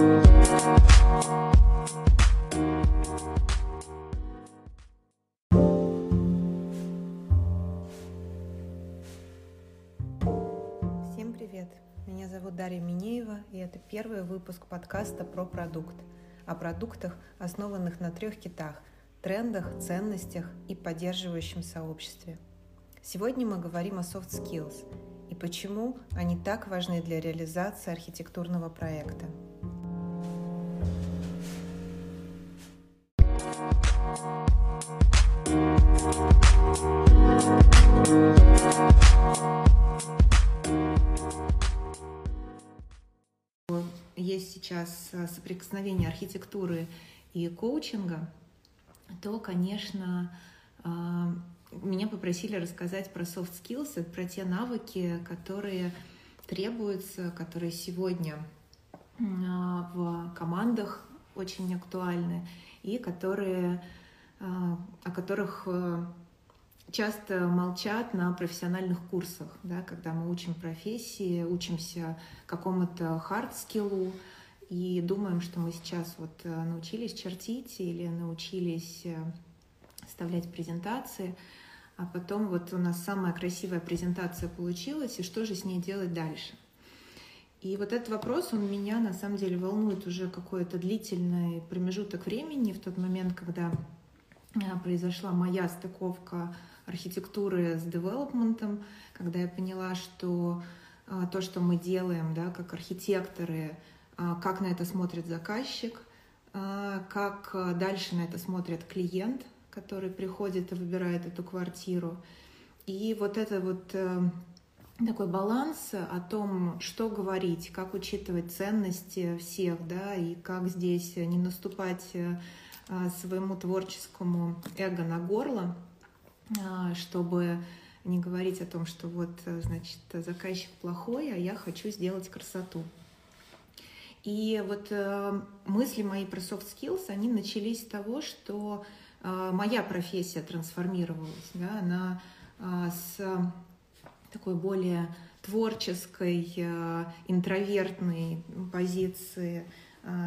Всем привет! Меня зовут Дарья Минеева, и это первый выпуск подкаста про продукт. О продуктах, основанных на трех китах – трендах, ценностях и поддерживающем сообществе. Сегодня мы говорим о soft skills и почему они так важны для реализации архитектурного проекта. Сейчас соприкосновение архитектуры и коучинга, то, конечно, а, меня попросили рассказать про soft skills, про те навыки, которые требуются, которые сегодня а, в командах очень актуальны и которые, а, о которых часто молчат на профессиональных курсах, да, когда мы учим профессии, учимся какому-то хард-скиллу и думаем, что мы сейчас вот э, научились чертить или научились э, вставлять презентации, а потом вот у нас самая красивая презентация получилась, и что же с ней делать дальше? И вот этот вопрос, он меня на самом деле волнует уже какой-то длительный промежуток времени, в тот момент, когда а, произошла моя стыковка архитектуры с девелопментом, когда я поняла, что то, что мы делаем, да, как архитекторы, как на это смотрит заказчик, как дальше на это смотрит клиент, который приходит и выбирает эту квартиру. И вот это вот э, такой баланс о том, что говорить, как учитывать ценности всех, да, и как здесь не наступать э, своему творческому эго на горло, э, чтобы не говорить о том, что вот, значит, заказчик плохой, а я хочу сделать красоту. И вот мысли мои про soft skills, они начались с того, что а, моя профессия трансформировалась, да, она а, с такой более творческой, а, интровертной позиции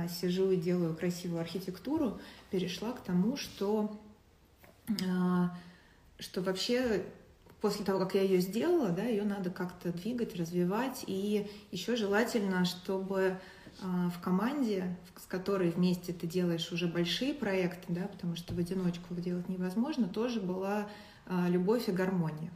сижу и делаю красивую архитектуру, перешла к тому, что, что вообще после того, как я ее сделала, да, ее надо как-то двигать, развивать, и еще желательно, чтобы в команде, с которой вместе ты делаешь уже большие проекты, да, потому что в одиночку их делать невозможно, тоже была а, любовь и гармония.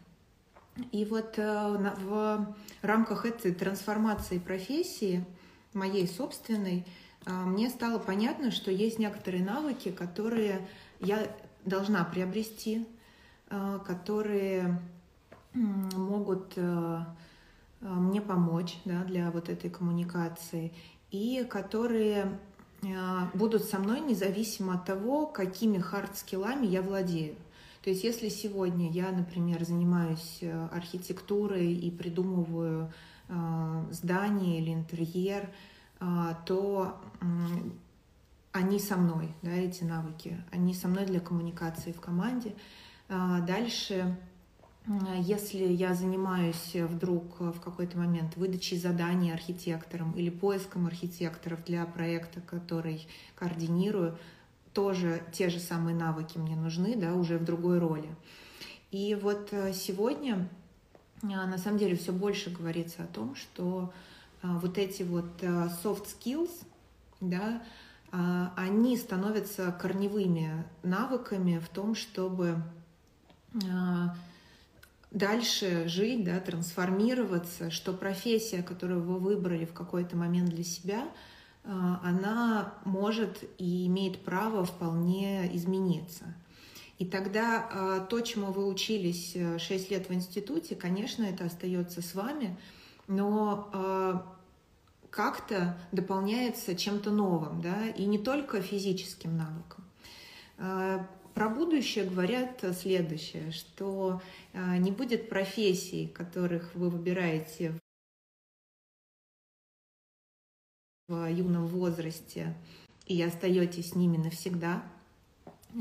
И вот э, в рамках этой трансформации профессии, моей собственной, а, мне стало понятно, что есть некоторые навыки, которые я должна приобрести, которые могут э, мне помочь да, для вот этой коммуникации и которые а, будут со мной независимо от того, какими хард-скиллами я владею. То есть если сегодня я, например, занимаюсь э, архитектурой и придумываю а, здание или интерьер, то они со мной, да, эти навыки, они со мной для коммуникации в команде. Дальше если я занимаюсь вдруг в какой-то момент выдачей заданий архитекторам или поиском архитекторов для проекта, который координирую, тоже те же самые навыки мне нужны, да, уже в другой роли. И вот э, сегодня а, на самом деле все больше говорится о том, что а, вот эти вот э, soft skills, да, а, они становятся корневыми навыками в том, чтобы дальше жить, да, трансформироваться, что профессия, которую вы выбрали в какой-то момент для себя, а, она может и имеет право вполне измениться. И тогда а, то, чему вы учились 6 э, лет в институте, конечно, это остается с вами, но как-то дополняется чем-то новым, да, и не только физическим навыком. Про будущее говорят следующее, что не будет профессий, которых вы выбираете в юном возрасте и остаетесь с ними навсегда.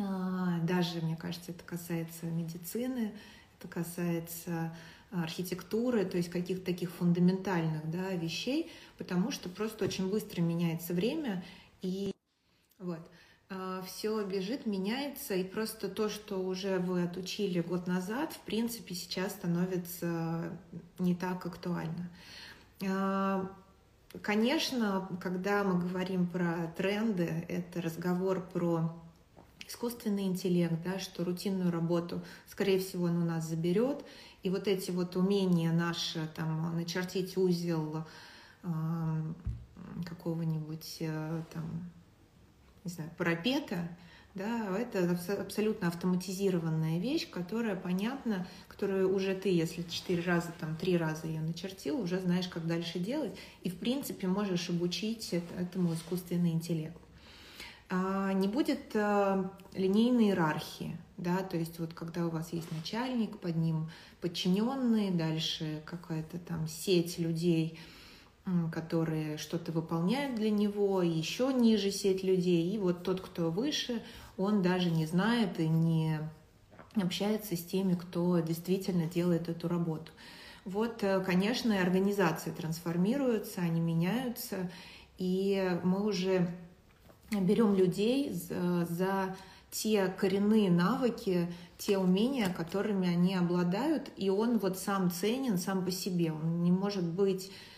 А, даже, мне кажется, это касается медицины, это касается архитектуры, то есть каких-то таких фундаментальных да, вещей, потому что просто очень быстро меняется время, и вот а, все бежит, меняется, и просто то, что уже вы отучили год назад, в принципе, сейчас становится не так актуально. А, конечно, когда мы говорим про тренды, это разговор про искусственный интеллект, да, что рутинную работу, скорее всего, он у нас заберет, и вот эти вот умения наши, там, начертить узел э, какого-нибудь э, там не знаю, парапета, да, это абсолютно автоматизированная вещь, которая понятна, которую уже ты, если четыре раза, там, три раза ее начертил, уже знаешь, как дальше делать, и, в принципе, можешь обучить этому искусственный интеллект. А, не будет а, линейной иерархии, да, то есть вот когда у вас есть начальник, под ним подчиненные, дальше какая-то там сеть людей, которые что-то выполняют для него, еще ниже сеть людей, и вот тот, кто выше, он даже не знает и не общается с теми, кто действительно делает эту работу. Вот, э, конечно, организации трансформируются, они меняются, и мы уже берем людей за, за те коренные навыки, те умения, которыми они обладают, и он вот сам ценен сам по себе. Он не может быть Э,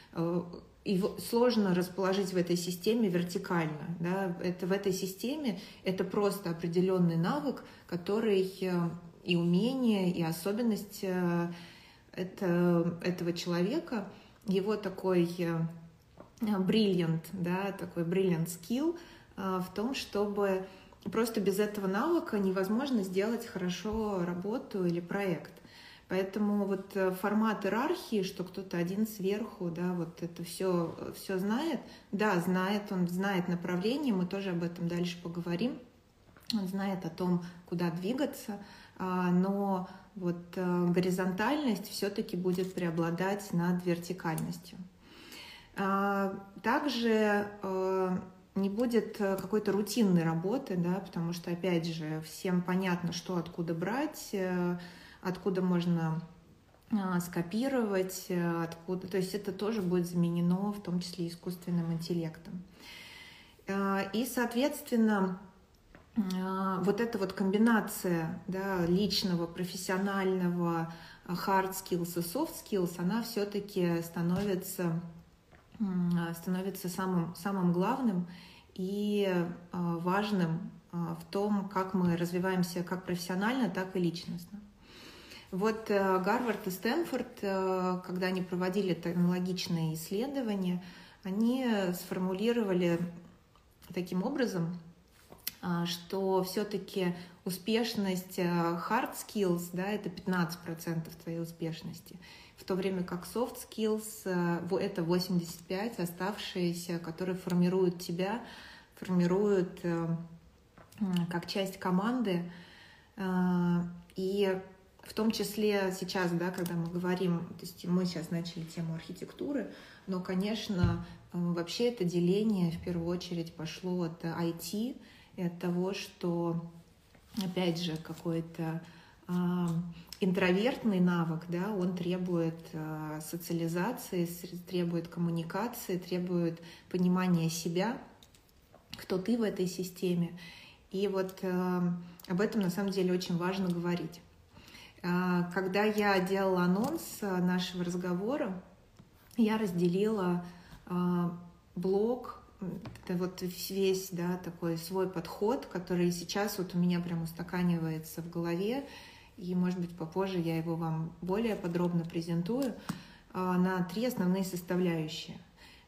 его сложно расположить в этой системе вертикально. Да? Это в этой системе это просто определенный навык, который э, и умение, и особенность э, это, этого человека, его такой brilliant, да, такой brilliant skill в том, чтобы просто без этого навыка невозможно сделать хорошо работу или проект. Поэтому вот э, формат иерархии, что кто-то один сверху, да, вот это все, все знает, да, знает, он знает направление, мы тоже об этом дальше поговорим, он знает о том, куда двигаться, а, но вот э, горизонтальность все-таки будет преобладать над вертикальностью. А, также э, не будет какой-то рутинной работы, да, потому что, опять же, всем понятно, что откуда брать, откуда можно а, скопировать, э, откуда, то есть это тоже будет заменено в том числе искусственным интеллектом. А, и, соответственно, а, вот эта вот комбинация да, личного, профессионального, hard skills и soft skills, она все-таки становится, становится самым, самым главным и важным в том, как мы развиваемся как профессионально, так и личностно. Вот э, Гарвард и Стэнфорд, э, когда они проводили аналогичные исследования, они сформулировали таким образом, а, что все-таки успешность э, hard skills, да, это 15% твоей успешности, в то время как soft skills это 85 оставшиеся, которые формируют тебя, формируют как часть команды. И в том числе сейчас, да, когда мы говорим, то есть мы сейчас начали тему архитектуры, но, конечно, э, вообще это деление в первую очередь пошло от IT и от того, что, опять же, какой-то э, интровертный навык, да, он требует э, социализации, требует коммуникации, требует понимания себя, кто ты в этой системе. И вот э, об этом на самом деле очень важно говорить. А, когда я делала анонс а, нашего разговора, я разделила а, блог, это вот весь, да, такой свой подход, который сейчас вот у меня прям устаканивается в голове, и, может быть, попозже я его вам более подробно презентую, на три основные составляющие.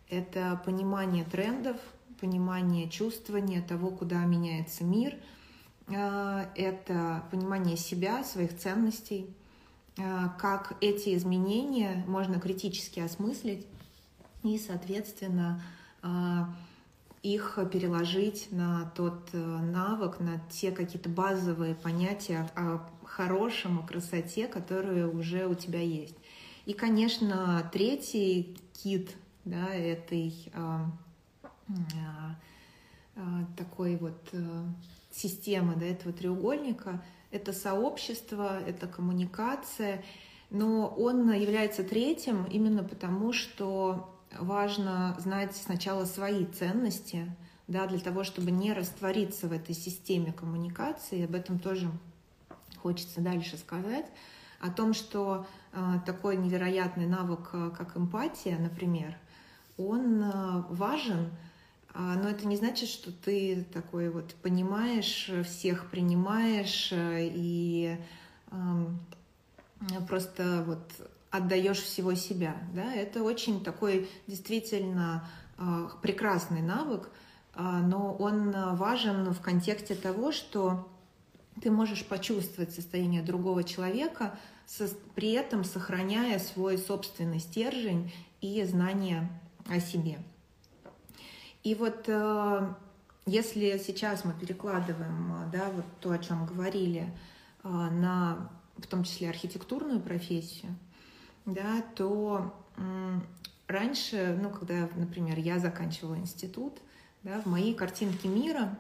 Это понимание трендов, понимание чувствования того, куда меняется мир — это понимание себя, своих ценностей, э, как эти изменения можно критически осмыслить и, соответственно, э, их переложить на тот навык, на те какие-то базовые понятия о хорошем, о красоте, которые уже у тебя есть. И, конечно, третий кит да, этой такой вот системы да, этого треугольника — это сообщество, это коммуникация, Но он является третьим именно потому, что важно знать сначала свои ценности, да, для того, чтобы не раствориться в этой системе коммуникации. Об этом тоже хочется дальше сказать. О том, что э, такой невероятный навык, э, как эмпатия, например, он э, важен, но это не значит, что ты такой вот понимаешь, всех принимаешь э, и просто вот отдаешь всего себя. Да? Это очень такой действительно а, прекрасный навык, а, но он важен в контексте того, что ты можешь почувствовать состояние другого человека, при этом сохраняя свой собственный стержень и знание о себе. И вот э, если сейчас мы перекладываем да, вот то, о чем говорили, э, на в том числе архитектурную профессию, да, то раньше, ну, когда, например, я заканчивала институт, да, в моей картинке мира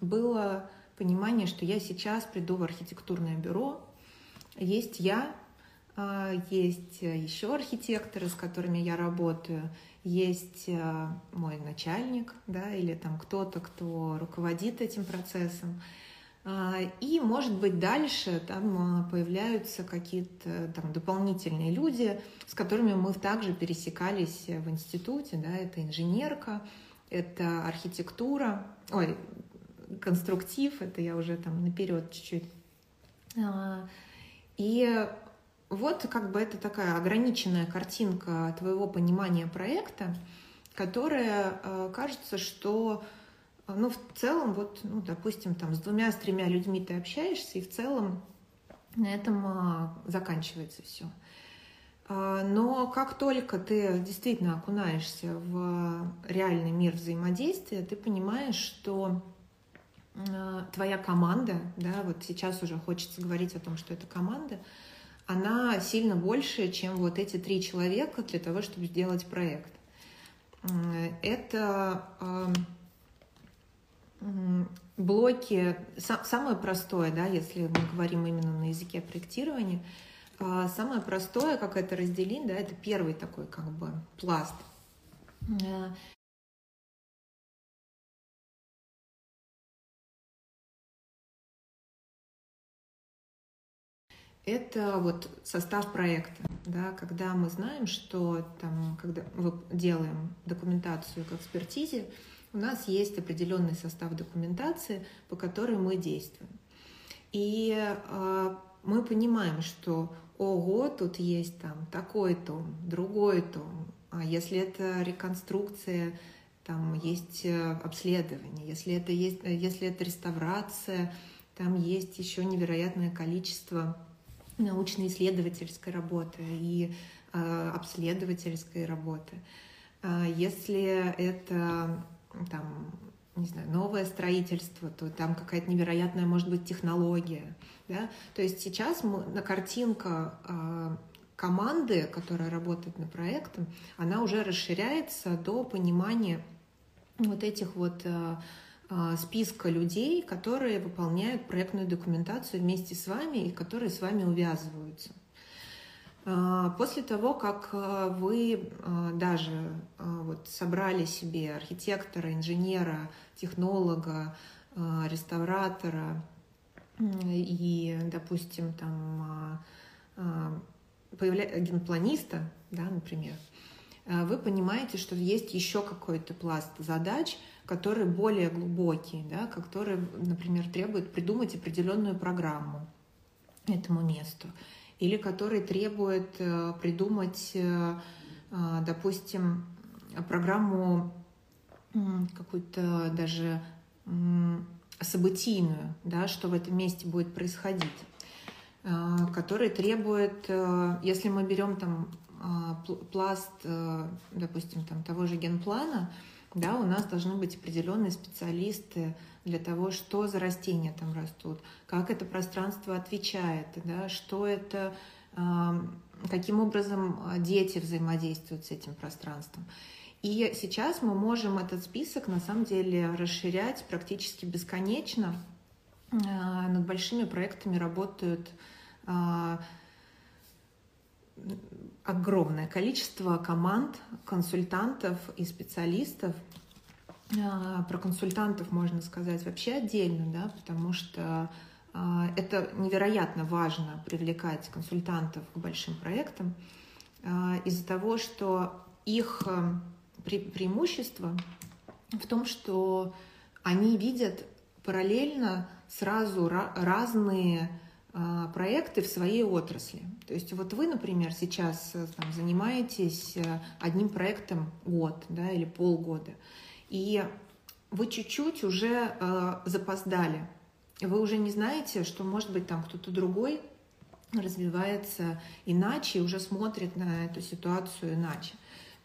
было понимание, что я сейчас приду в архитектурное бюро, есть я, есть еще архитекторы, с которыми я работаю, есть а, мой начальник, да, или там кто-то, кто руководит этим процессом, а, и, может быть, дальше там появляются какие-то там дополнительные люди, с которыми мы также пересекались в институте, да, это инженерка, это архитектура, ой, конструктив, это я уже там наперед чуть-чуть. А, и вот как бы это такая ограниченная картинка твоего понимания проекта, которая а, кажется, что ну, в целом, вот, ну, допустим, там с двумя, с тремя людьми ты общаешься, и в целом на этом а, заканчивается все. А, но как только ты действительно окунаешься в реальный мир взаимодействия, ты понимаешь, что а, твоя команда, да, вот сейчас уже хочется говорить о том, что это команда, она сильно больше, чем вот эти три человека для того, чтобы сделать проект. Это блоки, самое простое, да, если мы говорим именно на языке проектирования, а, самое простое, как это разделить, да, это первый такой как бы пласт. Это вот состав проекта, да, когда мы знаем, что там, когда мы делаем документацию к экспертизе, у нас есть определенный состав документации, по которой мы действуем. И э, мы понимаем, что ого, тут есть там такой том, другой том, а если это реконструкция, там есть э, обследование, если это, есть, если это реставрация, там есть еще невероятное количество научно-исследовательской работы и э, обследовательской работы. А если это там, не знаю, новое строительство, то там какая-то невероятная, может быть, технология. Да? То есть сейчас мы, на картинка э, команды, которая работает над проектом, она уже расширяется до понимания вот этих вот э, э, списка людей, которые выполняют проектную документацию вместе с вами и которые с вами увязываются. А, после того, как а, вы а, даже вот собрали себе архитектора, инженера, технолога, реставратора и, допустим, там генпланиста, да, например, вы понимаете, что есть еще какой-то пласт задач, которые более глубокие, да, которые, например, требуют придумать определенную программу этому месту. Или который требует э, придумать, э, э, допустим, программу какую-то даже событийную, да, что в этом месте будет происходить, который требует, если мы берем там пласт, допустим, там того же генплана, да, у нас должны быть определенные специалисты для того, что за растения там растут, как это пространство отвечает, да, что это, каким образом а, дети взаимодействуют с этим пространством. И сейчас мы можем этот список на самом деле расширять практически бесконечно. А, над большими проектами работают а, огромное количество команд, консультантов и специалистов. А, про консультантов можно сказать вообще отдельно, да, потому что а, это невероятно важно привлекать консультантов к большим проектам а, из-за того, что их преимущество в том, что они видят параллельно сразу разные проекты в своей отрасли. То есть вот вы, например, сейчас э, там, занимаетесь э, одним проектом год да, или полгода, и вы чуть-чуть уже э, запоздали. Вы уже не знаете, что, может быть, там кто-то другой развивается иначе уже смотрит на эту ситуацию иначе.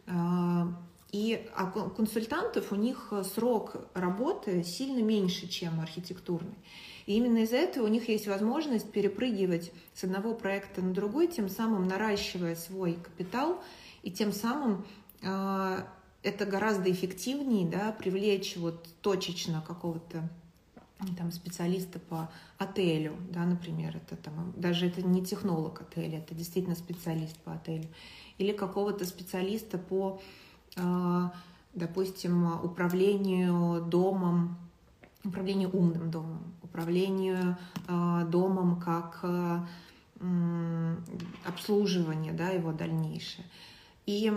А, и а консультантов у них срок работы сильно меньше, чем архитектурный. И именно из-за этого у них есть возможность перепрыгивать с одного проекта на другой, тем самым наращивая свой капитал, и тем самым э, это гораздо эффективнее да, привлечь вот точечно какого-то там, специалиста по отелю, да, например, это там, даже это не технолог отеля, это действительно специалист по отелю, или какого-то специалиста по, э, допустим, управлению домом, управлению умным домом, управлению э, домом как э, обслуживание, да, его дальнейшее. И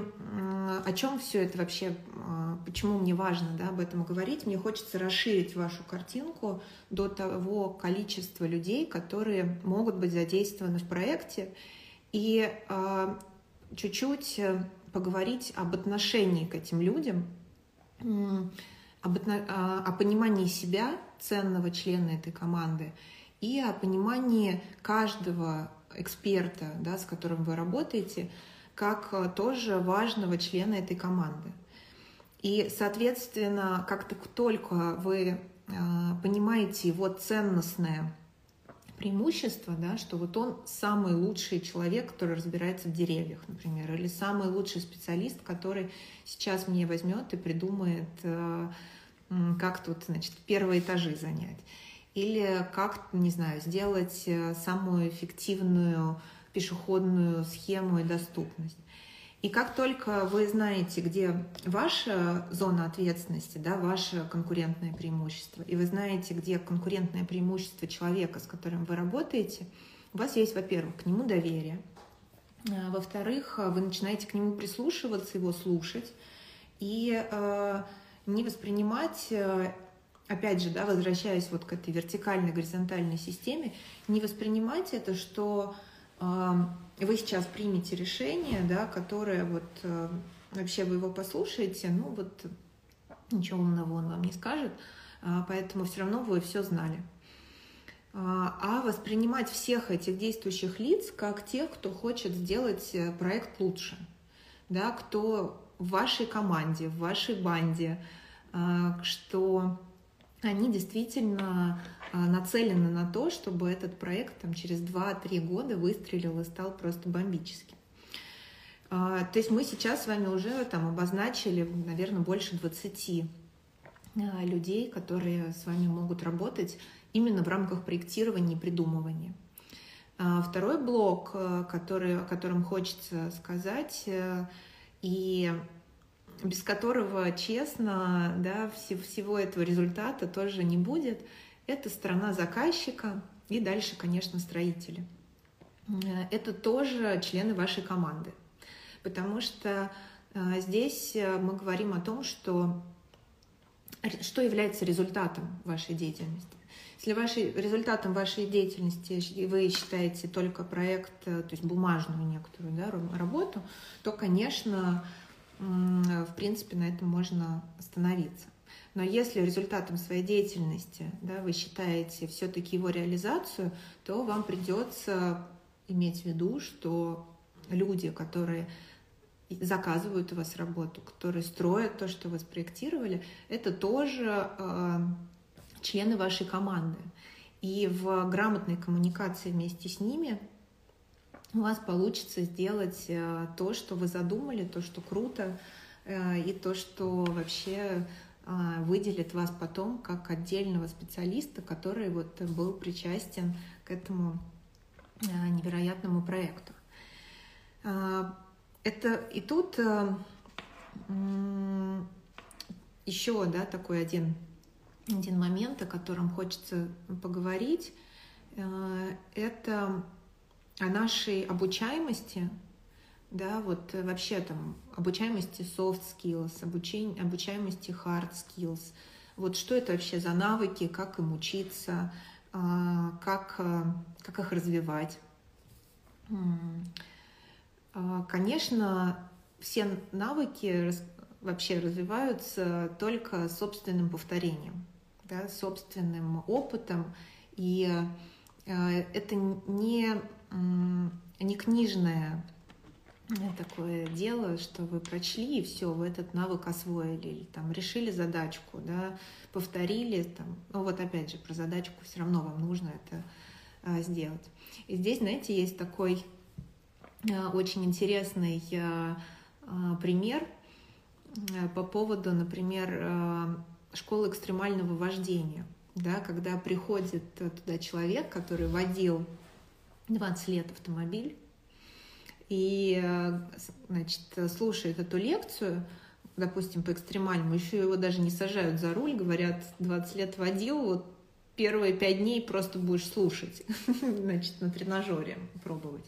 о чем все это вообще, э, почему мне важно да, об этом говорить? Мне хочется расширить вашу картинку до того количества людей, которые могут быть задействованы в проекте, и чуть-чуть поговорить об отношении к этим людям, об, о понимании себя ценного члена этой команды и о понимании каждого эксперта, да, с которым вы работаете, как э, тоже важного члена этой команды. И, соответственно, как только вы э, понимаете его ценностное преимущество, да, что вот он самый лучший человек, который разбирается в деревьях, например, или самый лучший специалист, который сейчас мне возьмет и придумает э, как тут, значит, первые этажи занять. Или как, не знаю, сделать э, самую эффективную пешеходную схему и доступность. И как только вы знаете, где ваша зона ответственности, да, ваше конкурентное преимущество, и вы знаете, где конкурентное преимущество человека, с которым вы работаете, у вас есть, во-первых, к нему доверие, а, во-вторых, вы начинаете к нему прислушиваться, его слушать, и э, не воспринимать э, опять же, да, возвращаясь вот к этой вертикальной, горизонтальной системе, не воспринимать это, что э, вы сейчас примете решение, да, которое вот э, вообще вы его послушаете, ну вот ничего умного он вам не скажет, э, поэтому все равно вы все знали. Э, а воспринимать всех этих действующих лиц как тех, кто хочет сделать э, проект лучше, да, кто в вашей команде, в вашей банде, а, что они действительно а, нацелены на то, чтобы этот проект там, через 2-3 года выстрелил и стал просто бомбическим. А, то есть мы сейчас с вами уже там обозначили, наверное, больше 20 людей, которые с вами могут работать именно в рамках проектирования и придумывания. Второй блок, который, о котором хочется сказать, э, и без которого, честно, да, всего этого результата тоже не будет, это сторона заказчика и дальше, конечно, строители. Э, это тоже члены вашей команды, потому что э, здесь э, мы говорим о том, что что является результатом вашей деятельности. Если вашей, результатом вашей деятельности вы считаете только проект, то есть бумажную некоторую да, работу, то, конечно, в принципе, на этом можно остановиться. Но если результатом своей деятельности да, вы считаете все-таки его реализацию, то вам придется иметь в виду, что люди, которые заказывают у вас работу, которые строят то, что вы спроектировали, это тоже э, члены вашей команды. И в грамотной коммуникации вместе с ними у вас получится сделать э, то, что вы задумали, то, что круто, э, и то, что вообще э, выделит вас потом как отдельного специалиста, который вот был причастен к этому невероятному проекту. Это и тут еще, да, такой один, один момент, о котором хочется поговорить, это о нашей обучаемости, да, вот вообще там обучаемости soft skills, обучение, обучаемости hard skills. Вот что это вообще за навыки, как им учиться, а, как, а, как их развивать. А, конечно, все навыки вообще развиваются только собственным повторением, да, собственным опытом. И это не, не книжное такое дело, что вы прочли и все, вы этот навык освоили, или там решили задачку, да, повторили, там, ну вот опять же про задачку все равно вам нужно это а, сделать. И здесь, знаете, есть такой очень интересный пример по поводу, например, школы экстремального вождения, да, когда приходит туда человек, который водил 20 лет автомобиль, и, э, значит, слушает эту лекцию, допустим, по экстремальному, еще его даже не сажают за руль, говорят, 20 лет водил, вот первые пять дней просто будешь слушать, значит, на тренажере пробовать.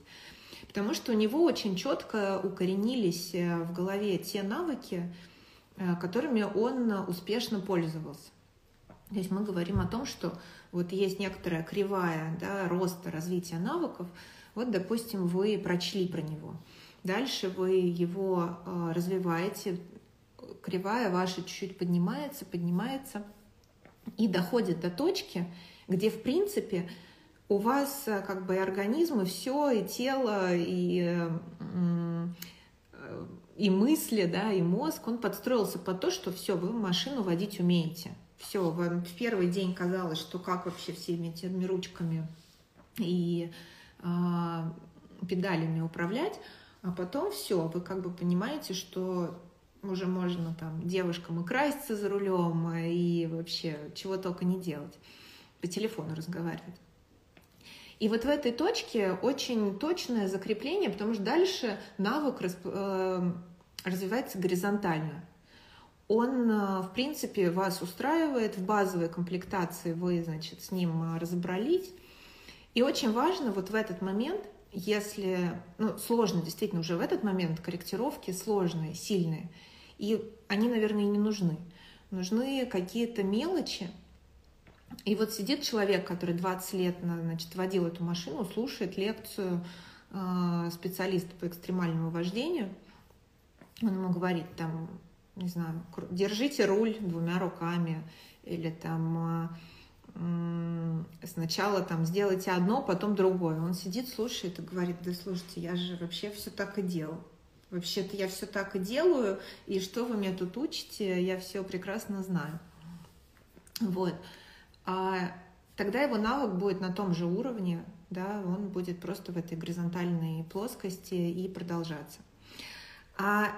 Потому что у него очень четко укоренились э, в голове те навыки, э, которыми он успешно пользовался. То есть мы говорим о том, что вот есть некоторая кривая да, роста развития навыков, вот, допустим, вы прочли про него. Дальше вы его э, развиваете, кривая ваша чуть-чуть поднимается, поднимается и доходит до точки, где, в принципе, у вас э, как бы и организм, и все, и тело, и, э, и мысли, да, и мозг, он подстроился под то, что все, вы машину водить умеете. Все, в первый день казалось, что как вообще всеми этими ручками и а, педалями управлять, а потом все, вы как бы понимаете, что уже можно там девушкам и краситься за рулем, и вообще чего только не делать, по телефону разговаривать. И вот в этой точке очень точное закрепление, потому что дальше навык э, развивается горизонтально. Он, э, в принципе, вас устраивает, в базовой комплектации вы, значит, с ним разобрались, и очень важно вот в этот момент, если, ну, сложно действительно уже в этот момент, корректировки сложные, сильные, и они, наверное, не нужны. Нужны какие-то мелочи. И вот сидит человек, который 20 лет значит, водил эту машину, слушает лекцию э, специалиста по экстремальному вождению. Он ему говорит, там, не знаю, держите руль двумя руками, или там э, сначала там сделайте одно, потом другое. Он сидит, слушает и говорит, да слушайте, я же вообще все так и делал. Вообще-то я все так и делаю, и что вы меня тут учите, я все прекрасно знаю. Вот. А тогда его навык будет на том же уровне, да, он будет просто в этой горизонтальной плоскости и продолжаться. А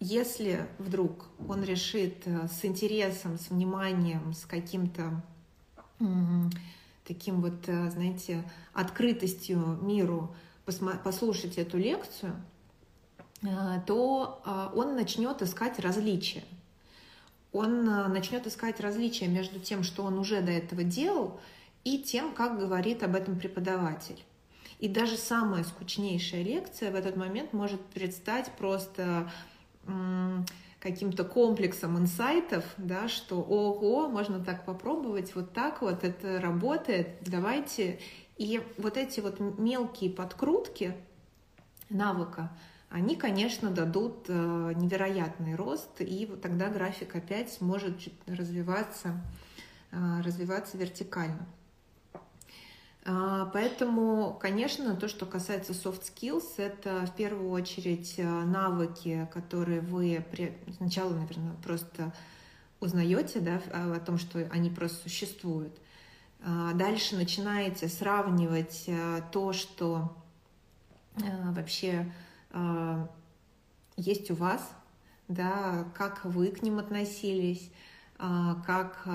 если вдруг он решит э, с интересом, с вниманием, с каким-то таким вот, э, знаете, открытостью миру послушать эту лекцию, э, то он начнет искать различия. Он начнет искать различия между тем, что он уже до этого делал, и тем, как говорит об этом преподаватель. И даже самая скучнейшая лекция в этот момент может предстать просто каким-то комплексом инсайтов, да, что ого, можно так попробовать, вот так вот, это работает, давайте. И вот эти вот мелкие подкрутки навыка, они, конечно, дадут э, невероятный рост, и вот тогда график опять может развиваться, э, развиваться вертикально. А, поэтому, конечно, то, что касается soft skills, это в первую очередь э, навыки, которые вы сначала, наверное, просто узнаете да, о том, что они просто существуют. А, дальше начинаете сравнивать э, то, что э, вообще есть у вас, да, как вы к ним относились, как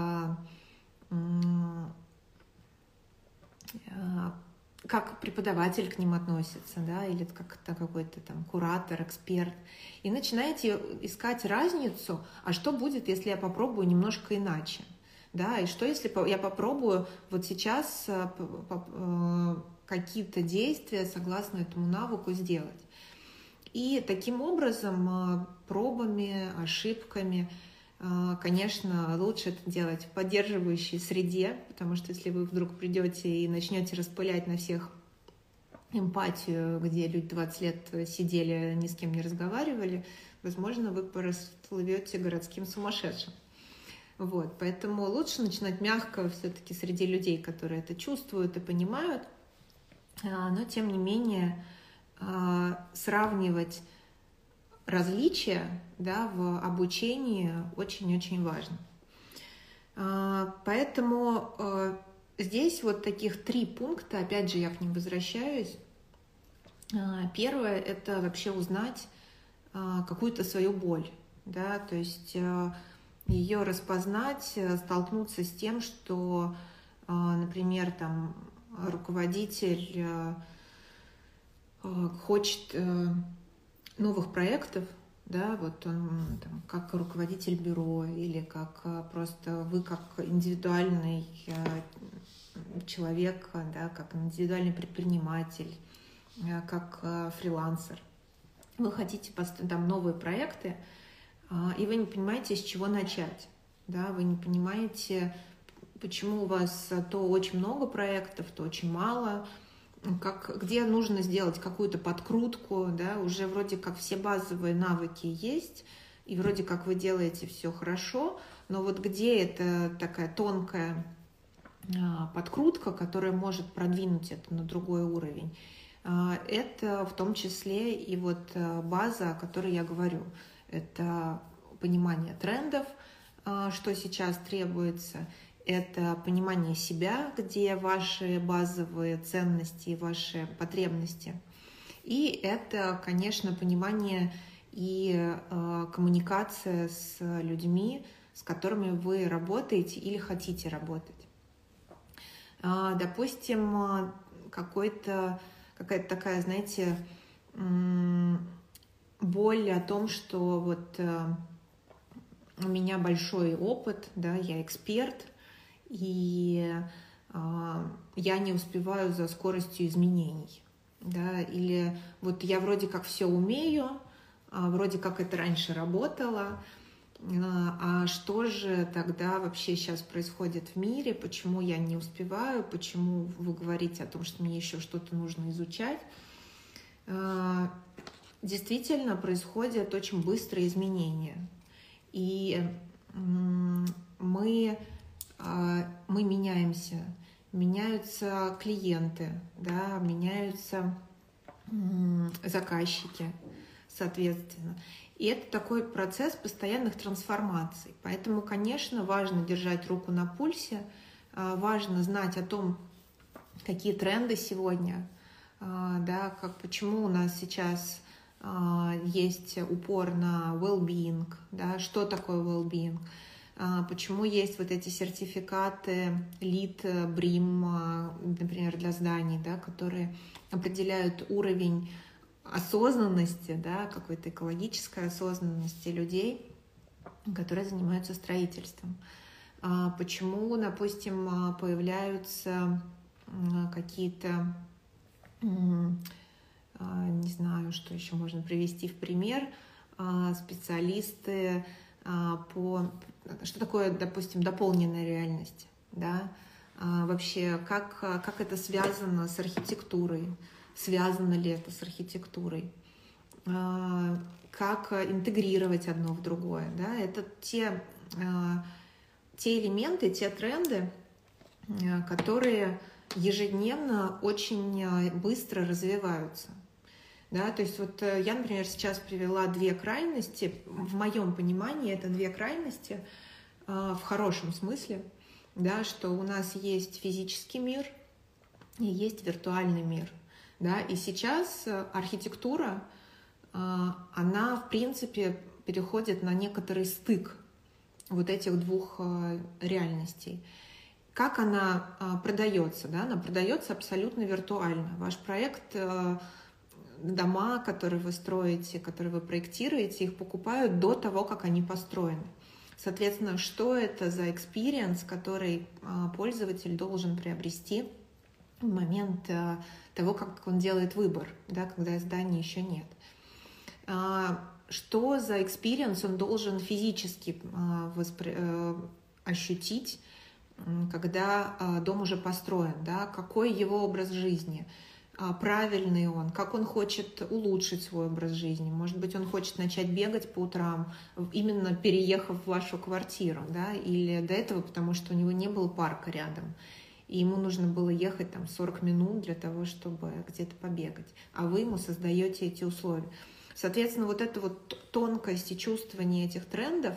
как преподаватель к ним относится, да, или как-то какой-то там куратор, эксперт, и начинаете искать разницу, а что будет, если я попробую немножко иначе, да, и что если я попробую вот сейчас э, э, какие-то действия согласно этому навыку сделать. И таким образом, э, пробами, ошибками, Конечно, лучше это делать в поддерживающей среде, потому что если вы вдруг придете и начнете распылять на всех эмпатию, где люди 20 лет сидели, ни с кем не разговаривали, возможно, вы расплывете городским сумасшедшим. Вот, поэтому лучше начинать мягко все-таки среди людей, которые это чувствуют и понимают, а, но тем не менее а, сравнивать различия да, в обучении очень-очень важно. А, поэтому а, здесь вот таких три пункта, опять же, я к ним возвращаюсь. А, первое – это вообще узнать какую-то свою боль, да, то есть ее распознать, столкнуться с тем, что, например, там руководитель хочет новых проектов, да, вот он там, как руководитель бюро или как э, просто вы как индивидуальный э, человек, да, как индивидуальный предприниматель, э, как фрилансер. Вы хотите там новые проекты, и вы не понимаете, с чего начать. Да, вы не понимаете, почему у вас то очень много проектов, то очень мало, как, где нужно сделать какую-то подкрутку, да, уже вроде как все базовые навыки есть, и вроде как вы делаете все хорошо, но вот где это такая тонкая а, подкрутка, которая может продвинуть это на другой уровень, а, это в том числе и вот а, база, о которой я говорю. Это понимание трендов, что сейчас требуется, это понимание себя, где ваши базовые ценности, ваши потребности. И это, конечно, понимание и э, коммуникация с людьми, с которыми вы работаете или хотите работать. Э, допустим, какой-то, какая-то такая, знаете, боль о том, что вот э, у меня большой опыт, да, я эксперт, и э, я не успеваю за скоростью изменений. Да, или вот я вроде как все умею, а вроде как это раньше работало, а что же тогда вообще сейчас происходит в мире, почему я не успеваю, почему вы говорите о том, что мне еще что-то нужно изучать. А, действительно происходят очень быстрые изменения. И мы а, мы меняемся, меняются клиенты, да, меняются заказчики, соответственно. И это такой процесс постоянных трансформаций. Поэтому, конечно, важно держать руку на пульсе, а, важно знать о том, какие тренды сегодня, а, да, как, почему у нас сейчас есть упор на well-being, да, что такое well-being, а, почему есть вот эти сертификаты ЛИТ, БРИМ, а, например, для зданий, да, которые определяют уровень осознанности, да, какой-то экологической осознанности людей, которые занимаются строительством. А, почему, допустим, появляются какие-то, не знаю, что еще можно привести в пример, специалисты по что такое, допустим, дополненная реальность, да, а вообще как, как это связано с архитектурой, связано ли это с архитектурой, а, как интегрировать одно в другое, да, это те, а, те элементы, те тренды, а, которые ежедневно очень быстро развиваются. Да, то есть вот э, я, например, сейчас привела две крайности. В моем понимании это две крайности э, в хорошем смысле, да, что у нас есть физический мир и есть виртуальный мир. Да, и сейчас э, архитектура, она, в принципе, переходит на некоторый стык вот этих двух реальностей. как она продается, да, она продается абсолютно виртуально. Ваш проект дома, которые вы строите, которые вы проектируете, их покупают до того, как они построены. Соответственно, что это за experience, который а, пользователь должен приобрести в момент а, того, как он делает выбор, да, когда здания еще нет. А, что за experience он должен физически воспри... Э, ощутить, когда дом уже построен, да, какой его образ жизни – правильный он, как он хочет улучшить свой образ жизни. Может быть, он хочет начать бегать по утрам, именно переехав в вашу квартиру, да, или до этого, потому что у него не было парка рядом, и ему нужно было ехать там 40 минут для того, чтобы где-то побегать, а вы ему создаете эти условия. Соответственно, вот эта вот тонкость и чувствование этих трендов,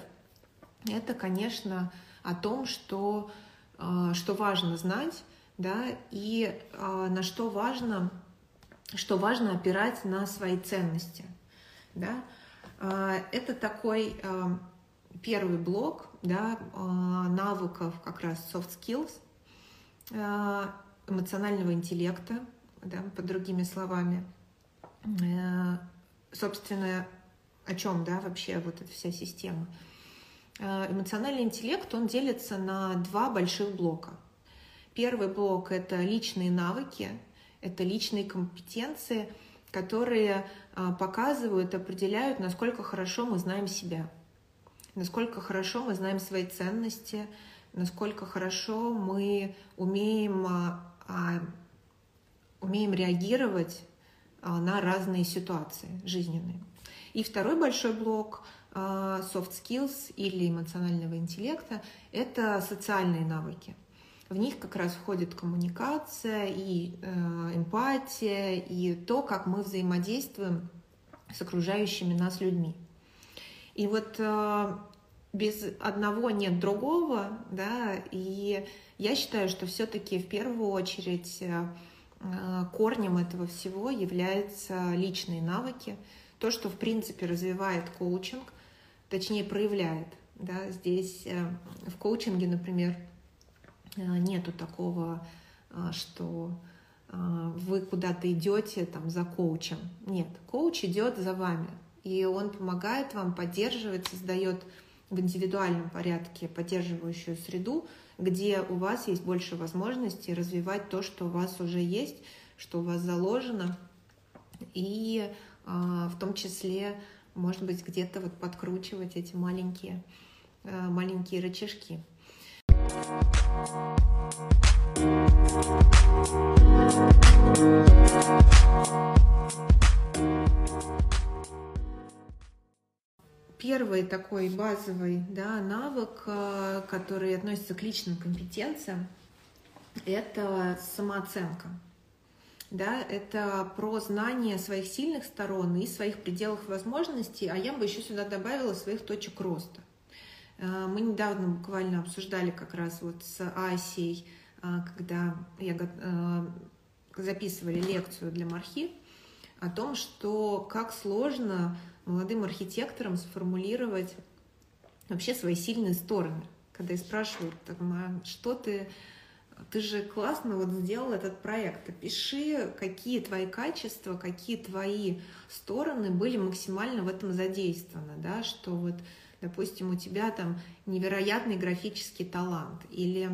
это, конечно, о том, что, а, что важно знать, да, и э, на что важно, что важно опирать на свои ценности, да. Э, это такой э, первый блок, да, э, навыков как раз soft skills, э, эмоционального интеллекта, да, под другими словами. Э, собственно, о чем, да, вообще вот эта вся система. Эмоциональный интеллект, он делится на два больших блока – Первый блок — это личные навыки, это личные компетенции, которые а, показывают, определяют, насколько хорошо мы знаем себя, насколько хорошо мы знаем свои ценности, насколько хорошо мы умеем, а, а, умеем реагировать на разные ситуации жизненные. И второй большой блок soft skills или эмоционального интеллекта — это социальные навыки — в них как раз входит коммуникация и э, эмпатия, и то, как мы взаимодействуем с окружающими нас людьми. И вот э, без одного нет другого, да, и я считаю, что все-таки в первую очередь э, корнем этого всего являются личные навыки, то, что в принципе развивает коучинг, точнее проявляет. Да, здесь в коучинге, например, нету такого, э, что э, вы куда-то идете там за коучем. Нет, коуч идет за вами, и он помогает вам поддерживать, создает в индивидуальном порядке поддерживающую среду, где у вас есть больше возможностей развивать то, что у вас уже есть, что у вас заложено, и в том числе, может быть, где-то вот подкручивать эти маленькие, маленькие рычажки. Первый такой базовый да, навык, э, который относится к личным компетенциям, это самооценка. Да, это про знание своих сильных сторон и своих пределах возможностей, а я бы еще сюда добавила своих точек роста. Э, мы недавно буквально обсуждали как раз вот с Асей, э, когда я э, записывали лекцию для Мархи, о том, что как сложно молодым архитекторам сформулировать вообще свои сильные стороны. Когда я спрашиваю, а что ты, ты же классно вот сделал этот проект, опиши, какие твои качества, какие твои стороны были максимально в этом задействованы, да, что вот допустим, у тебя там невероятный графический талант, или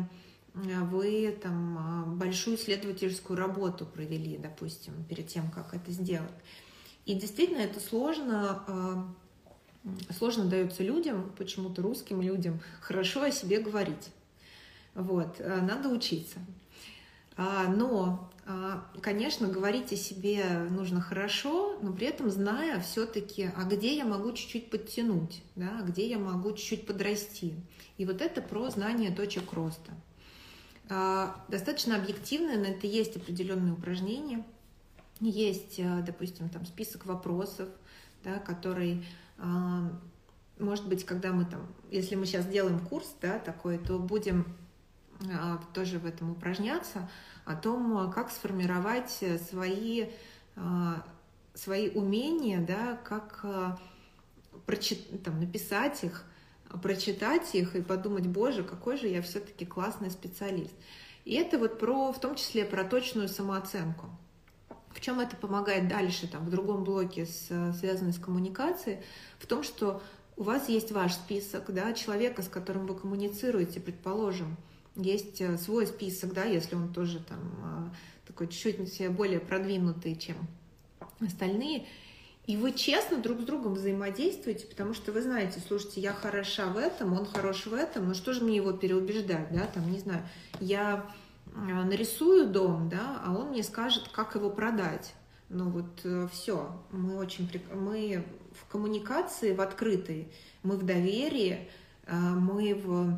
э, вы там а, большую исследовательскую работу провели, допустим, перед тем, как это сделать. И действительно это сложно, а, сложно дается людям, почему-то русским людям, хорошо о себе говорить. Вот, э, надо учиться. А, но а, конечно, говорить о себе нужно хорошо, но при этом зная все-таки, а где я могу чуть-чуть подтянуть, да, где я могу чуть-чуть подрасти. И вот это про знание точек роста. А, достаточно объективно, на это есть определенные упражнения. Есть, а, допустим, там список вопросов, да, который может быть, когда мы там, если мы сейчас делаем курс, да, такой, то будем тоже в этом упражняться, о том, как сформировать свои, а, свои умения, да, как а, прочит, там, написать их, прочитать их и подумать, боже, какой же я все-таки классный специалист. И это вот про, в том числе про точную самооценку. В чем это помогает дальше, там, в другом блоке, с, связанный с коммуникацией, в том, что у вас есть ваш список, да, человека, с которым вы коммуницируете, предположим, есть э, свой список, да, если он тоже там э, такой чуть-чуть более продвинутый, чем остальные, и вы честно друг с другом взаимодействуете, потому что вы знаете, слушайте, я хороша в этом, он хорош в этом, ну что же мне его переубеждать, да, там, не знаю, я э, нарисую дом, да, а он мне скажет, как его продать. Ну вот все, мы очень, мы в коммуникации, в открытой, мы в доверии, мы в Э,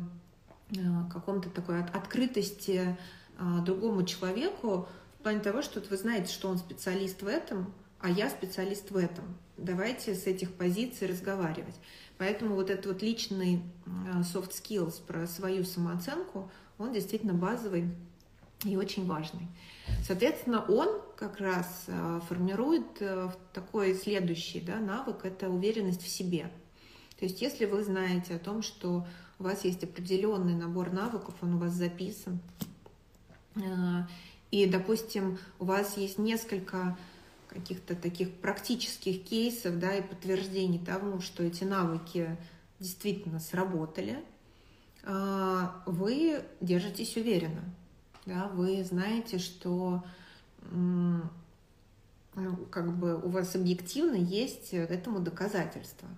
каком-то такой открытости э, другому человеку в плане того, что вы знаете, что он специалист в этом, а я специалист в этом. Давайте с этих позиций разговаривать. Поэтому вот этот вот личный э, soft skills про свою самооценку, он действительно базовый и очень важный. Соответственно, он как раз формирует такой следующий да, навык, это уверенность в себе. То есть если вы знаете о том, что у вас есть определенный набор навыков, он у вас записан. А, и, допустим, у вас есть несколько каких-то таких практических кейсов, да, и подтверждений тому, что эти навыки действительно сработали, а, вы держитесь уверенно, да, вы знаете, что ну, как бы у вас объективно есть этому доказательства.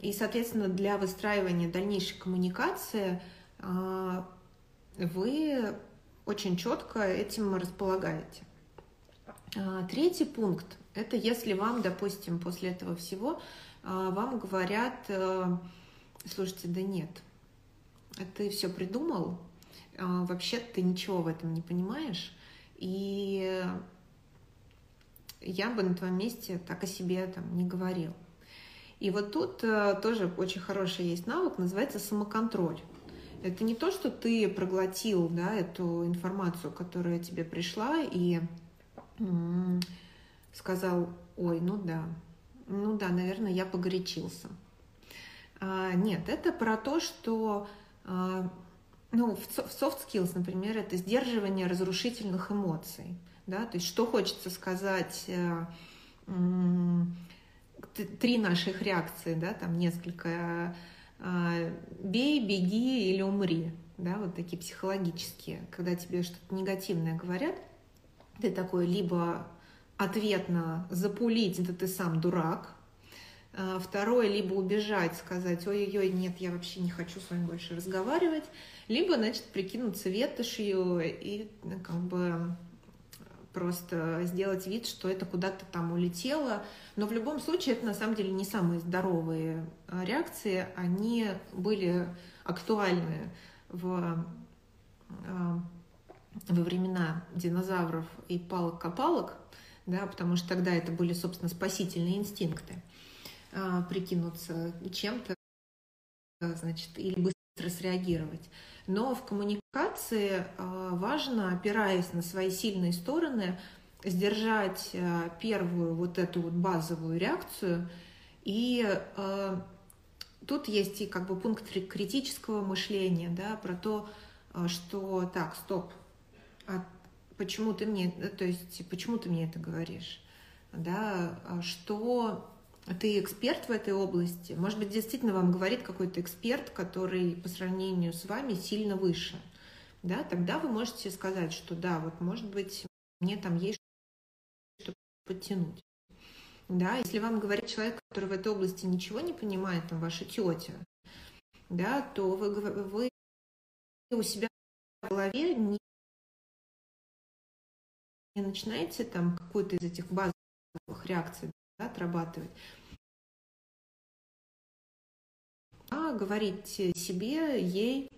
И, соответственно, для выстраивания дальнейшей коммуникации а, вы очень четко этим располагаете. А, третий пункт – это если вам, допустим, после этого всего а, вам говорят, слушайте, да нет, ты все придумал, вообще ты ничего в этом не понимаешь, и я бы на твоем месте так о себе там не говорил. И вот тут э, тоже очень хороший есть навык, называется самоконтроль. Это не то, что ты проглотил да, эту информацию, которая тебе пришла, и сказал, ой, ну да, ну да, наверное, я погорячился. А, нет, это про то, что а, ну, в soft skills, например, это сдерживание разрушительных эмоций. Да? То есть что хочется сказать э, три наших реакции, да, там несколько а, бей, беги или умри, да, вот такие психологические, когда тебе что-то негативное говорят, ты такой либо ответно запулить, да ты сам дурак, а, Второе, либо убежать, сказать, ой-ой-ой, нет, я вообще не хочу с вами больше разговаривать, либо, значит, прикинуться ветошью и ну, как бы просто сделать вид, что это куда-то там улетело. Но в любом случае это на самом деле не самые здоровые а, реакции. Они были актуальны в, а, во времена динозавров и палок-копалок, да, потому что тогда это были, собственно, спасительные инстинкты а, прикинуться чем-то, значит, или быстро среагировать. Но в коммуникации а, важно, опираясь на свои сильные стороны, сдержать а, первую вот эту вот базовую реакцию. И а, тут есть и как бы пункт критического мышления, да, про то, что так, стоп, а почему ты мне, то есть почему ты мне это говоришь, да, что ты эксперт в этой области. Может быть, действительно вам говорит какой-то эксперт, который по сравнению с вами сильно выше. Да, тогда вы можете сказать, что да, вот может быть, мне там есть что подтянуть. Да, если вам говорит человек, который в этой области ничего не понимает, там ваша тетя, да, то вы, вы у себя в голове не, не начинаете там какую-то из этих базовых реакций отрабатывать. А говорить себе, ей,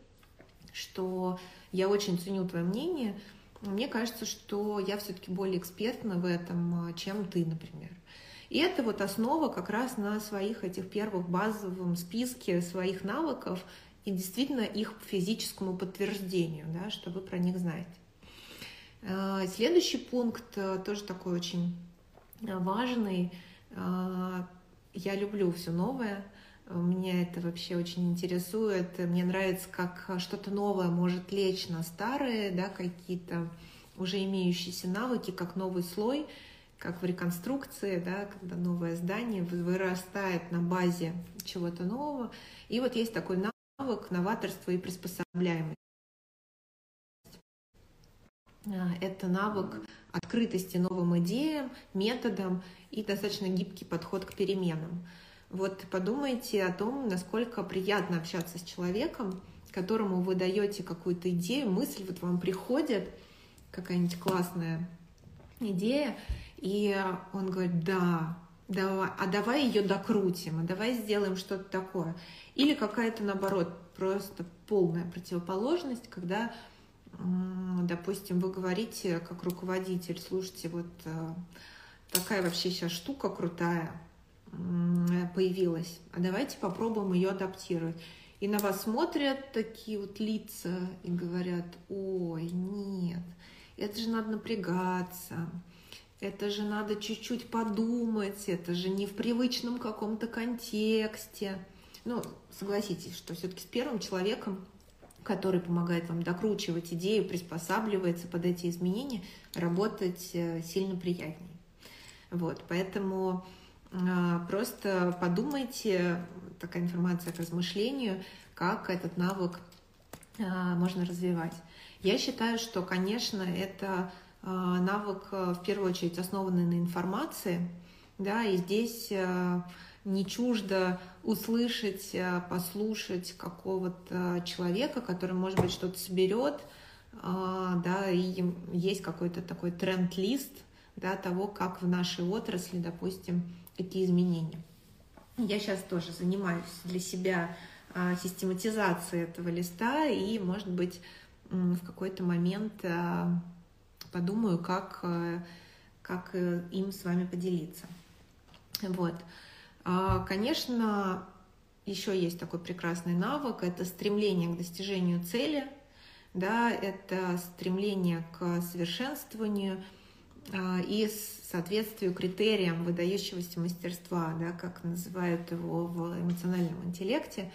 что я очень ценю твое мнение, мне кажется, что я все-таки более экспертна в этом, чем ты, например. И это вот основа как раз на своих этих первых базовом списке своих навыков и действительно их физическому подтверждению, да, что вы про них знаете. А, следующий пункт э, тоже такой очень важный. А, я люблю все новое, Меня это вообще очень интересует. Мне нравится, как что-то новое может лечь на старые, да, какие-то уже имеющиеся навыки, как новый слой, как в реконструкции, да, когда новое здание вырастает на базе чего-то нового. И вот есть такой навык новаторства и приспособляемости. А, это навык открытости новым идеям, методам и достаточно гибкий подход к переменам. Вот подумайте о том, насколько приятно общаться с человеком, которому вы даете какую-то идею, мысль, вот вам приходит какая-нибудь классная идея, и он говорит, да, давай, а давай ее докрутим, а давай сделаем что-то такое. Или какая-то, наоборот, просто полная противоположность, когда допустим, вы говорите как руководитель, слушайте, вот э, такая вообще сейчас штука крутая появилась, а давайте попробуем ее адаптировать. И на вас смотрят такие вот лица и говорят, ой, нет, это же надо напрягаться, это же надо чуть-чуть подумать, это же не в привычном каком-то контексте. Ну, согласитесь, что все-таки с первым человеком который помогает вам докручивать идею, приспосабливается под эти изменения, работать э, сильно приятнее. Вот, поэтому а, просто подумайте, такая информация к размышлению, как этот навык а, можно развивать. Я считаю, что, конечно, это навык э, в первую очередь основанный на информации, да, и здесь не чуждо услышать, э, послушать какого-то человека, который, может быть, что-то соберет, а, да, и есть какой-то такой тренд-лист, да, того, как в нашей отрасли, допустим, какие изменения. Я сейчас тоже занимаюсь для себя а, систематизацией этого листа и, может быть, в какой-то момент а, подумаю, как, э, как э, им с вами поделиться. Вот. А, конечно, еще есть такой прекрасный навык, это стремление к достижению цели, да, это стремление к совершенствованию а, и соответствию критериям выдающегося мастерства, да, как называют его в эмоциональном интеллекте.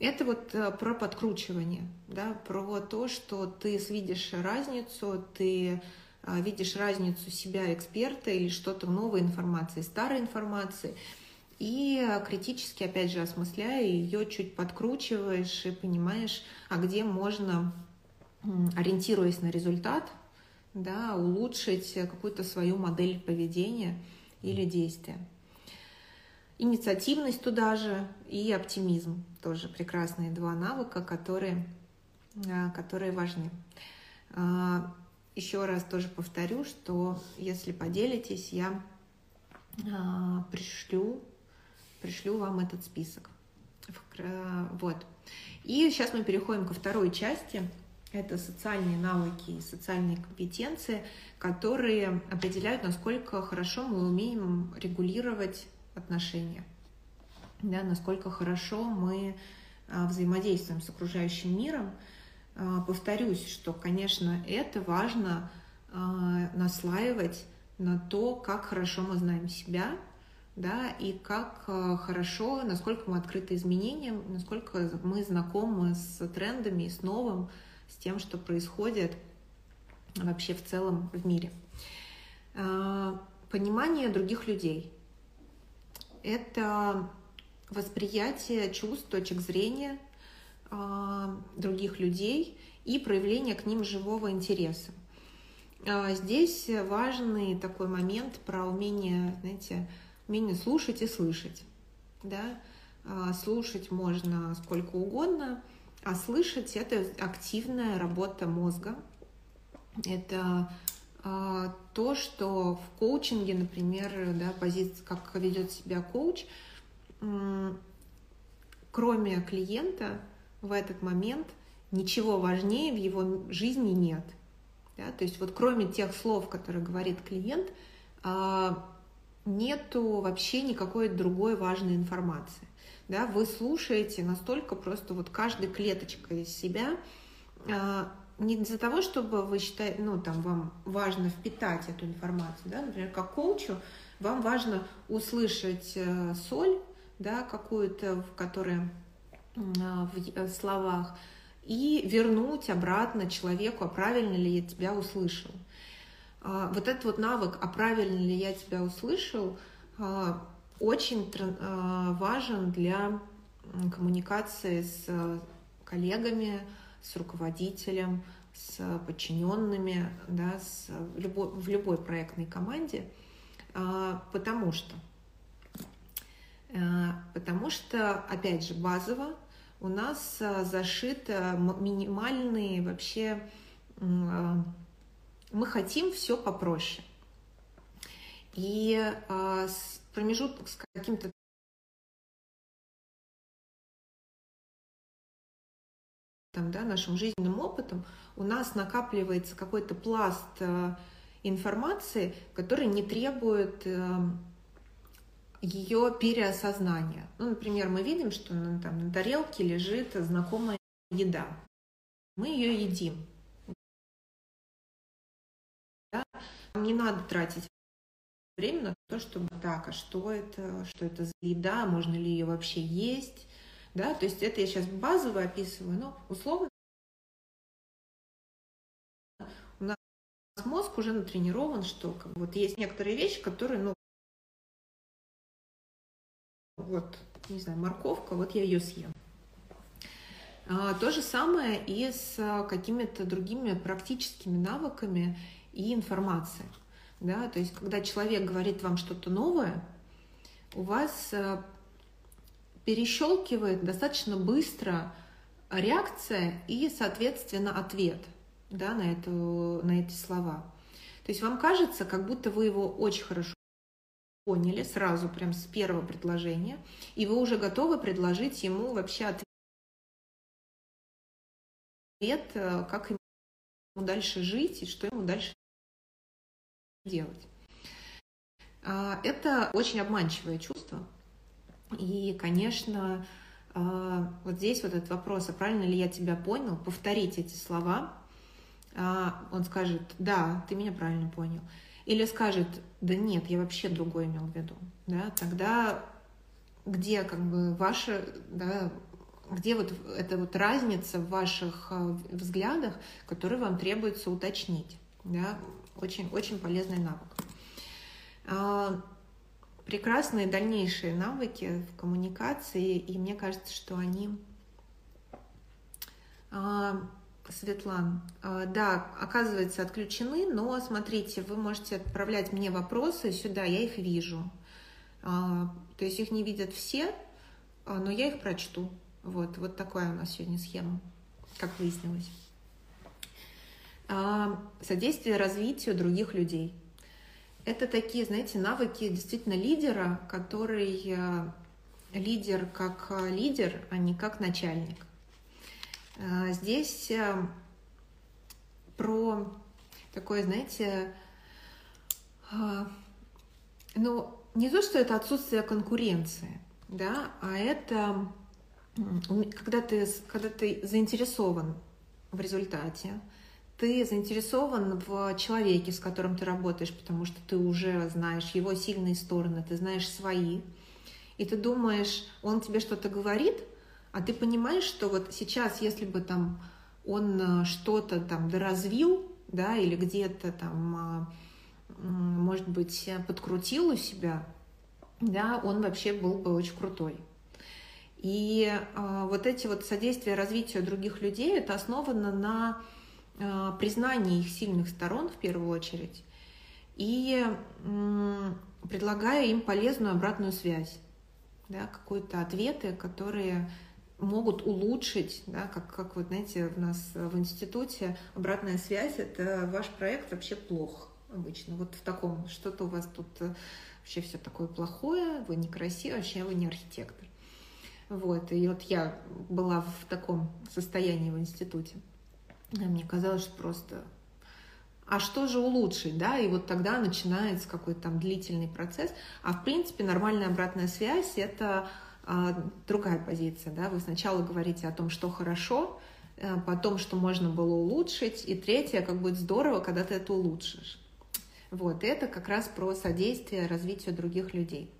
Это вот э, про подкручивание, да, про то, что ты видишь разницу, ты а, видишь разницу себя эксперта или что-то новой информации, старой информации – и критически, опять же, осмысляя ее, чуть подкручиваешь и понимаешь, а где можно, ориентируясь на результат, да, улучшить какую-то свою модель поведения или действия. Инициативность туда же и оптимизм тоже прекрасные два навыка, которые, а, которые важны. А, Еще раз тоже повторю, что если поделитесь, я а, пришлю пришлю вам этот список. Вот. И сейчас мы переходим ко второй части. Это социальные навыки и социальные компетенции, которые определяют, насколько хорошо мы умеем регулировать отношения, да, насколько хорошо мы а, взаимодействуем с окружающим миром. А, повторюсь, что, конечно, это важно наслаивать на то, как хорошо мы знаем себя, да, и как э, хорошо, насколько мы открыты изменениям, насколько мы знакомы с трендами, с новым, с тем, что происходит вообще в целом в мире. Э, понимание других людей — это восприятие чувств, точек зрения э, других людей и проявление к ним живого интереса. Здесь важный такой момент про умение, знаете, умение слушать и слышать. Да? А, слушать можно сколько угодно, а слышать — это активная работа мозга. Это а, то, что в коучинге, например, да, позиция, как ведет себя коуч, кроме клиента в этот момент ничего важнее в его жизни нет. Да? То есть вот кроме тех слов, которые говорит клиент, а, нету вообще никакой другой важной информации. Да, вы слушаете настолько просто вот каждой клеточкой из себя, а, не из-за того, чтобы вы считаете, ну, там, вам важно впитать эту информацию, да, например, как коучу, вам важно услышать э, соль, да, какую-то, в которой в э, словах, и вернуть обратно человеку, а правильно ли я тебя услышал. А, вот этот вот навык, а правильно ли я тебя услышал, а, очень а, важен для коммуникации с коллегами, с руководителем, с подчиненными, да, с, любой, в любой проектной команде, потому что, потому что, опять же, базово у нас зашито минимальные вообще мы хотим все попроще. И а, промежуток с каким-то там, да, нашим жизненным опытом у нас накапливается какой-то пласт а, информации, который не требует а, ее переосознания. Ну, например, мы видим, что на, там, на тарелке лежит знакомая еда. Мы ее едим. Не надо тратить время на то, чтобы так, а что это, что это за еда, можно ли ее вообще есть, да, то есть это я сейчас базово описываю, но условно у нас мозг уже натренирован, что как бы, вот есть некоторые вещи, которые, ну, вот, не знаю, морковка, вот я ее съем. А, то же самое и с какими-то другими практическими навыками и информация. Да? То есть, когда человек говорит вам что-то новое, у вас э, перещелкивает достаточно быстро реакция и, соответственно, ответ да, на, эту, на эти слова. То есть вам кажется, как будто вы его очень хорошо поняли сразу, прям с первого предложения, и вы уже готовы предложить ему вообще ответ, э, как ему дальше жить и что ему дальше делать. А, это очень обманчивое чувство. И, конечно, а, вот здесь вот этот вопрос, а правильно ли я тебя понял, повторить эти слова, а, он скажет, да, ты меня правильно понял. Или скажет, да нет, я вообще другое имел в виду. Да, тогда где как бы ваша, да, где вот эта вот разница в ваших взглядах, которые вам требуется уточнить. Да? Очень, очень полезный навык. А, прекрасные дальнейшие навыки в коммуникации, и мне кажется, что они... А, Светлан, а, да, оказывается, отключены, но смотрите, вы можете отправлять мне вопросы сюда, я их вижу. То есть их не видят все, но я их прочту. Вот, вот такая у нас сегодня схема, как выяснилось. А, содействие развитию других людей. Это такие, знаете, навыки действительно лидера, который э, лидер как э, лидер, а не как начальник. А, здесь э, про такое, знаете, ну, не то, что это отсутствие конкуренции, да, а это когда ты, когда ты заинтересован в результате, ты заинтересован в человеке, с которым ты работаешь, потому что ты уже знаешь его сильные стороны, ты знаешь свои, и ты думаешь, он тебе что-то говорит, а ты понимаешь, что вот сейчас, если бы там он э, что-то там доразвил, да, или где-то там, э, может быть, подкрутил у себя, да, он вообще был бы очень крутой. И э, вот эти вот содействия развитию других людей, это основано на признание их сильных сторон в первую очередь и предлагая им полезную обратную связь, да, какие-то ответы, которые могут улучшить, да, как, как вот, знаете, у нас в институте обратная связь, это ваш проект вообще плох обычно. Вот в таком, что-то у вас тут э, вообще все такое плохое, вы некрасивый, вообще вы не архитектор. Вот, и вот я была в таком состоянии в институте. Мне казалось, что просто а что же улучшить, да, и вот тогда начинается какой-то там длительный процесс, а в принципе нормальная обратная связь — это а, другая позиция, да, вы сначала говорите о том, что хорошо, а, потом, что можно было улучшить, и третье, как будет здорово, когда ты это улучшишь. Вот, и это как раз про содействие развитию других людей.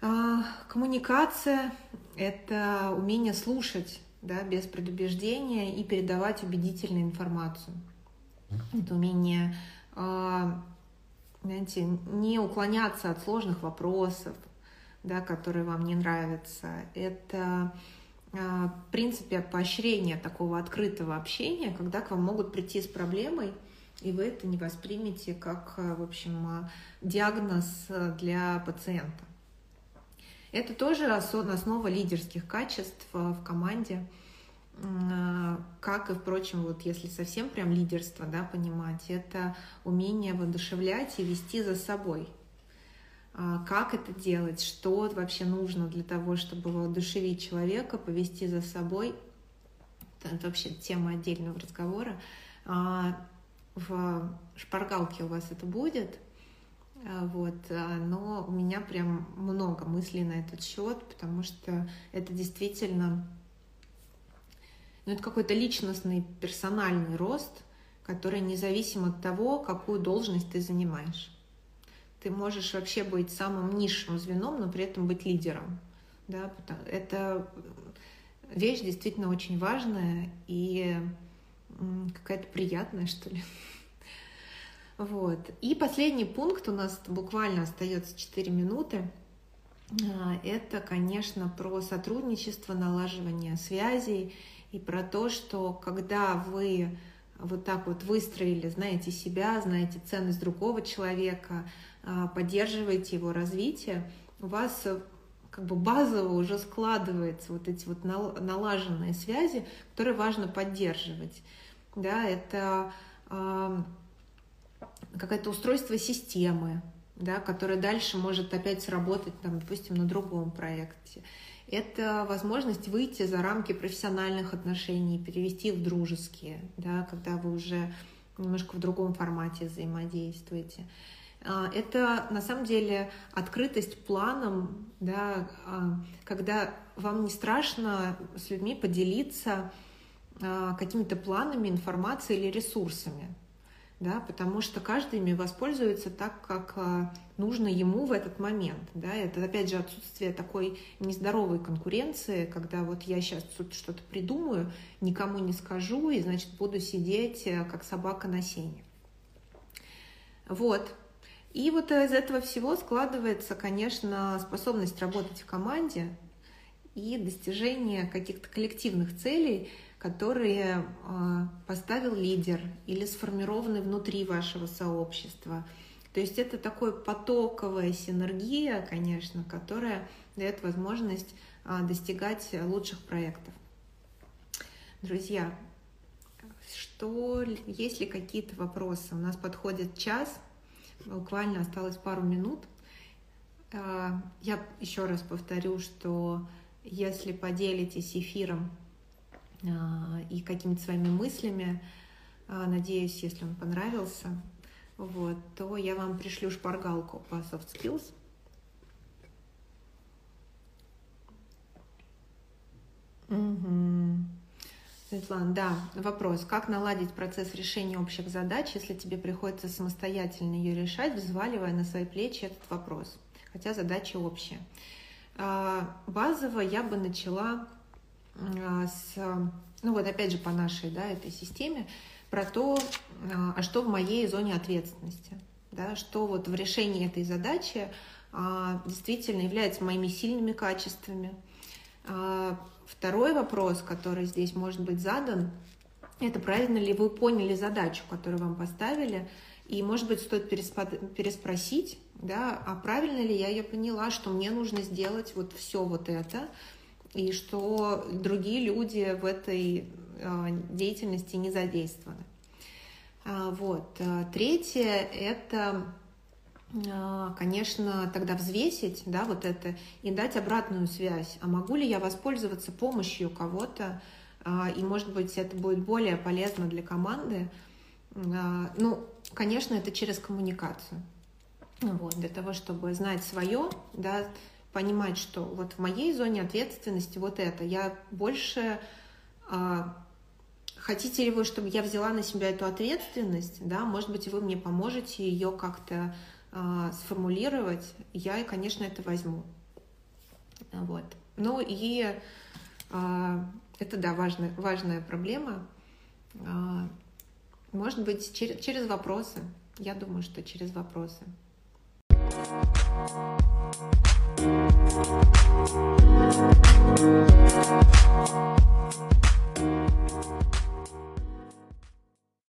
А, коммуникация — это умение слушать да, без предубеждения и передавать убедительную информацию. Это умение, а, знаете, не уклоняться от сложных вопросов, да, которые вам не нравятся. Это а, в принципе поощрение такого открытого общения, когда к вам могут прийти с проблемой, и вы это не воспримете как, в общем, диагноз для пациента. Это тоже основа лидерских качеств э, в команде, э, как и, впрочем, вот если совсем прям лидерство да, понимать, это умение воодушевлять и вести за собой. А как это делать, что вообще нужно для того, чтобы воодушевить человека, повести за собой. Это вообще тема отдельного разговора. А в шпаргалке у вас это будет – вот, а, но у меня прям много мыслей на этот счет, потому что это действительно, ну, это какой-то личностный, персональный рост, который независим от того, какую должность ты занимаешь. Ты можешь вообще быть самым низшим звеном, но при этом быть лидером. Да? Это вещь действительно очень важная и какая-то приятная, что ли. Вот. И последний пункт, у нас буквально остается 4 минуты, а, это, конечно, про сотрудничество, налаживание связей и про то, что когда вы вот так вот выстроили, знаете себя, знаете ценность другого человека, а, поддерживаете его развитие, у вас как бы базово уже складываются вот эти вот налаженные связи, которые важно поддерживать. Да, это какое-то устройство системы, да, которое дальше может опять сработать, там, допустим, на другом проекте. Это возможность выйти за рамки профессиональных отношений, перевести в дружеские, да, когда вы уже немножко в другом формате взаимодействуете. А, это на самом деле открытость планом, да, а, когда вам не страшно с людьми поделиться а, какими-то планами, информацией или ресурсами да, потому что каждый ими воспользуется так, как а, нужно ему в этот момент. Да. Это, опять же, отсутствие такой нездоровой конкуренции, когда вот я сейчас что-то придумаю, никому не скажу, и, значит, буду сидеть, э, как собака на сене. Вот. И вот из этого всего складывается, конечно, способность работать в команде и достижение каких-то коллективных целей – которые а, поставил лидер или сформированы внутри вашего сообщества. То есть это такая потоковая синергия, конечно, которая дает возможность а, достигать лучших проектов. Друзья, что, есть ли какие-то вопросы? У нас подходит час, буквально осталось пару минут. А, я еще раз повторю, что если поделитесь эфиром и какими-то своими мыслями. А, надеюсь, если он понравился, вот, то я вам пришлю шпаргалку по soft skills. Угу. Светлана, да, вопрос. Как наладить процесс решения общих задач, если тебе приходится самостоятельно ее решать, взваливая на свои плечи этот вопрос, хотя задача общая? А, базово я бы начала а, с, ну вот опять же по нашей, да, этой системе, про то, а, а что в моей зоне ответственности, да, что вот в решении этой задачи а, действительно является моими сильными качествами. Второй вопрос, который здесь может быть задан, это правильно ли вы поняли задачу, которую вам поставили, и, может быть, стоит переспросить, да, а правильно ли я ее поняла, что мне нужно сделать вот все вот это, и что другие люди в этой а, деятельности не задействованы. А, вот. А, третье – это, конечно, тогда взвесить да, вот это и дать обратную связь. А могу ли я воспользоваться помощью кого-то, и, может быть, это будет более полезно для команды. Ну, конечно, это через коммуникацию. Вот, для того, чтобы знать свое, да, понимать, что вот в моей зоне ответственности вот это. Я больше... А, хотите ли вы, чтобы я взяла на себя эту ответственность? Да, может быть, вы мне поможете ее как-то а, сформулировать. Я, конечно, это возьму. Вот. Ну и а, это, да, важная, важная проблема. А, может быть, через, через вопросы. Я думаю, что через вопросы. thank you Thank you.